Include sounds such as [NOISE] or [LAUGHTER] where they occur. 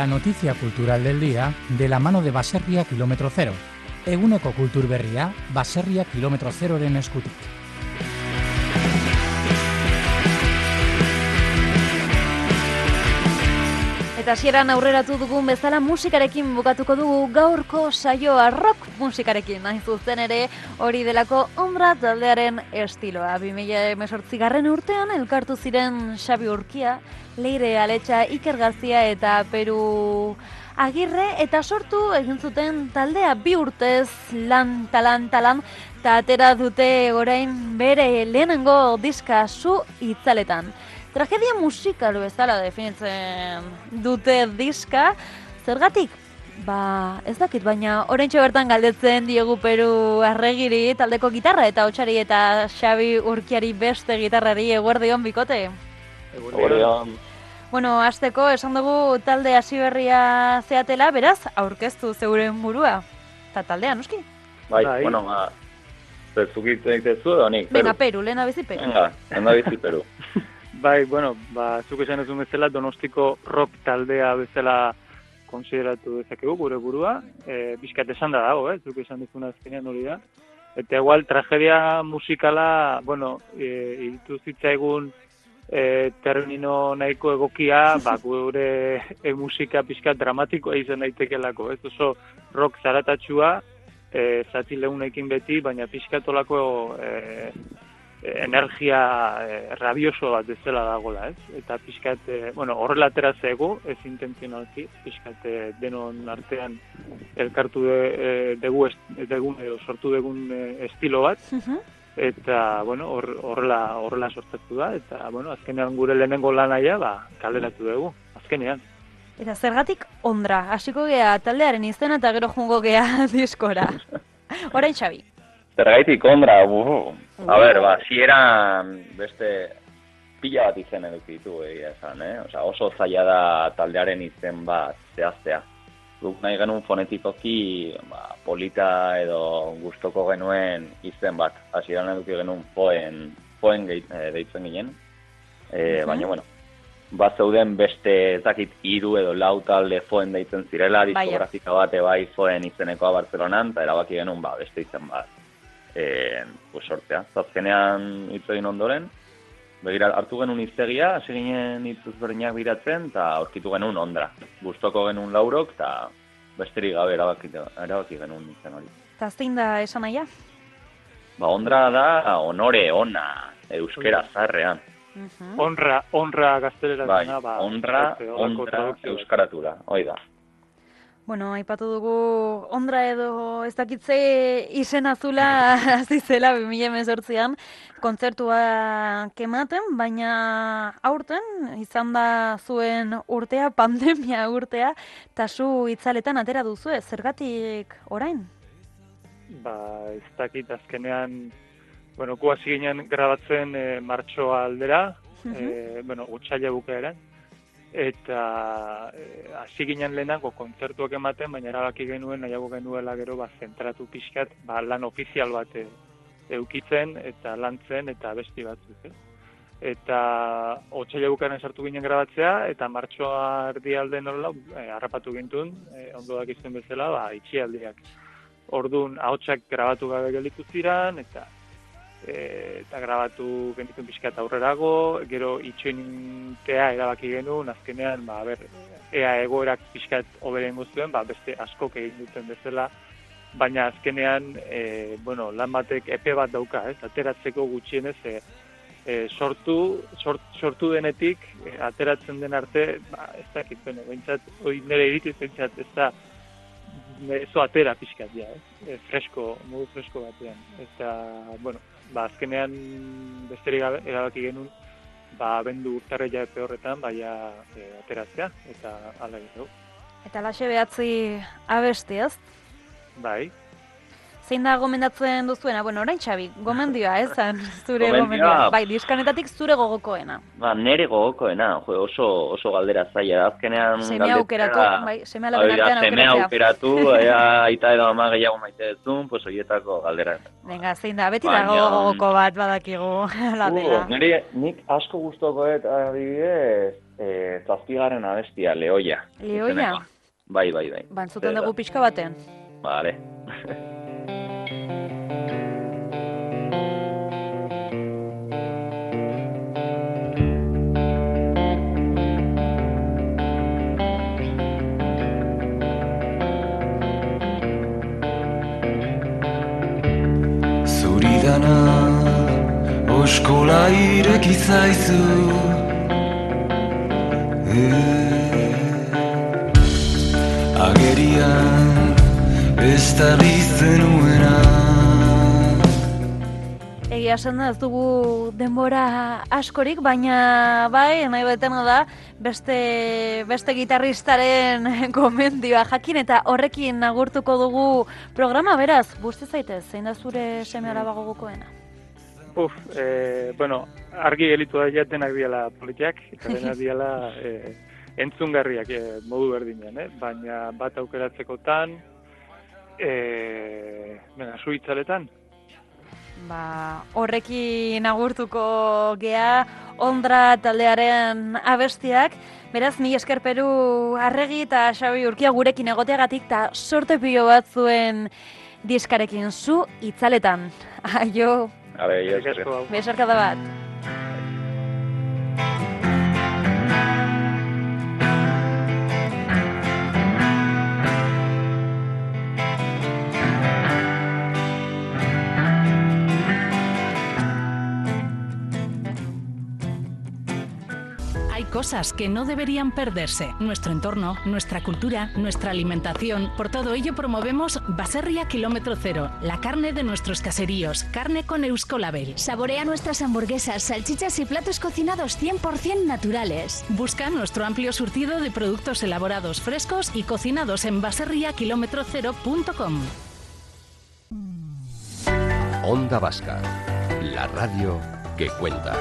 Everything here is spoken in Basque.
la noticia cultural del día de la mano de Baserria Kilómetro Cero. Eguneko kultur berria, Baserria Kilómetro Zeroren eskutik. Eta hasieran aurreratu dugun bezala musikarekin bukatuko dugu gaurko saioa rock musikarekin. Hain zuzen ere hori delako Ombra taldearen estiloa. 2018 garren urtean elkartu ziren Xabi Urkia, Leire Aletxa, Iker Gazia eta Peru Agirre eta sortu egin zuten taldea bi urtez lan talan talan eta atera dute orain bere lehenengo diska zu itzaletan. Tragedia musikal bezala definitzen dute diska, zergatik? Ba, ez dakit, baina oraintxe bertan galdetzen diegu Peru arregiri, taldeko gitarra eta hotxari eta Xabi Urkiari beste gitarrari eguerdion bikote. Eguerdion. Bueno, azteko, esan dugu talde hasi berria zeatela, beraz, aurkeztu zeuren burua. Eta taldea, noski? Bai, Bai. bueno, ba, zezukitzen egitezu edo nik, Venga, Peru, lehena bizi Peru. Venga, enda bizi Peru. [LAUGHS] Bai, bueno, ba, zuk esan ezun bezala, donostiko rock taldea bezala konsideratu dezakegu gure burua. E, Bizkat esan da dago, eh? zuk esan dizuna azkenean hori da. Eta igual, tragedia musikala, bueno, e, iritu zitzaigun e, termino nahiko egokia, ba, gure [LAUGHS] e, musika pixka dramatikoa izan daitekelako, ez oso rock zaratatxua, e, zati lehunekin beti, baina pixkatolako e, energia e, rabioso bat bezala dagola, ez? Eta pixkat, e, bueno, horrela atera zego, ez intentzionalki, pixkat e, denon artean elkartu de, e, dugu, est, dugun, edo sortu dugun estilo bat, eta, bueno, hor- horrela, horrela sortatu da, eta, bueno, azkenean gure lehenengo lanaia, ba, kaleratu dugu, azkenean. Eta zergatik ondra, hasiko gea taldearen izena eta gero jungo gea [LAUGHS] diskora. Orain Xabi. Zergaitik ondra, buhu. A ber, ba, zieran beste pila bat izen eduki ditu egia esan, eh? Osa, oso zaila da taldearen izen bat zehaztea. Guk nahi genuen fonetikoki ba, polita edo gustoko genuen izen bat. Hasieran eduki genuen poen, poen gei- eh, deitzen ginen. E. Baina, bueno, bat zeuden beste ez dakit hiru edo lau talde foen deitzen zirela, diskografika bate bai foen izenekoa Barcelonan, eta erabaki genuen ba, beste izen bat e, pues sortzea. Zazkenean hitz egin ondoren, begira hartu genuen hiztegia, hasi ginen hitz ezberdinak biratzen, eta aurkitu genuen ondra. Gustoko genuen laurok, eta besterik gabe erabaki, erabaki genuen izen hori. Eta zein da esan naia? Ba, ondra da honore ona, euskera zarrean. Mhm. Honra, honra gaztelera Bai, dena, ba, honra, honra euskaratura, hoi da. Bueno, aipatu dugu ondra edo ez dakitze izen azula [LAUGHS] hasi zela 2018an kontzertua kematen, baina aurten izan da zuen urtea, [LAUGHS] pandemia urtea, eta zu itzaletan atera duzu zergatik orain? ba, ez dakit azkenean, bueno, gu hasi ginen grabatzen e, martxoa aldera, e, bueno, utxaila bukaeran, eta e, hasi ginen lehenago kontzertuak ematen, baina erabaki genuen, nahiago genuela gero, ba, zentratu pixkat, ba, lan ofizial bat e, eukitzen, eta lantzen, eta besti batzuk, ez? Eta otxaila bukaeran sartu ginen grabatzea, eta martxoa erdi alde nola, e, harrapatu gintun, e, ondo dakizuen bezala, ba, itxialdiak. Orduan, ahotsak grabatu gabe gelditu ziran, eta e, eta grabatu genituen pixkat aurrerago, gero itxointea erabaki genuen, azkenean, ba, ber, ea egoerak pixkat oberen guztuen, ba, beste askok egin duten bezala, baina azkenean, e, bueno, lan batek epe bat dauka, ez, ateratzeko gutxienez, e, e, sortu, sort, sortu denetik, e, ateratzen den arte, ba, ez dakit, bueno, behintzat, hoi nire irituz behintzat, ez da, eso atera pixkat, ja, ez? E, fresko, modu fresko batean. Eta, bueno, ba, azkenean besterik erabaki genuen, ba, bendu urtarreia epe horretan, baina e, ateratzea, eta ala egin dugu. Eta laxe behatzi abesti, ez? Bai, Zein da gomendatzen duzuena? Bueno, orain Xabi, gomendioa, ez zan, zure Gomendioa. gomendioa. Bai, diskanetatik zure gogokoena. Ba, nere gogokoena, jo, oso, oso galdera zaila azkenean Seme galdetzea aukeratu, bai, seme alaben Hori da, artean seme aukeratzea. aukeratu, ea, aita edo ama gehiago maite duzun, pues horietako galdera. Venga, zein da, beti dago gogoko bat badakigu, [LAUGHS] la dela. Uh, niri, nik asko gustokoet adibidez, eh, zazpigaren abestia, leoia. Leoia? Bai, bai, bai. Bantzuten Zer da. dugu pixka baten. Vale. [LAUGHS] Dana oskola ireki zaizu. Eh, Agerian ez da zenuena Egia esan ez dugu denbora askorik, baina bai, nahi betena da, beste, beste gitarristaren [LAUGHS] gomendioa jakin eta horrekin agurtuko dugu programa, beraz, busti zaitez, zein da zure seme alaba gogokoena? Uf, e, bueno, argi gelitu da ja denak diala politiak, eta [LAUGHS] denak diala e, entzungarriak e, modu berdinean, eh? baina bat aukeratzekotan, e, venga, suitzaletan, Ba, horrekin agurtuko gea ondra taldearen abestiak. Beraz, mi esker Peru arregi eta Xabi Urkia gurekin egoteagatik eta sorte pilo bat zuen diskarekin zu itzaletan. Aio, hau. besarkada bat. Cosas que no deberían perderse. Nuestro entorno, nuestra cultura, nuestra alimentación. Por todo ello promovemos Baserria Kilómetro Cero, la carne de nuestros caseríos, carne con Euskolabel. Saborea nuestras hamburguesas, salchichas y platos cocinados 100% naturales. Busca nuestro amplio surtido de productos elaborados frescos y cocinados en baserriakilometrocero.com. Onda Vasca, la radio que cuenta.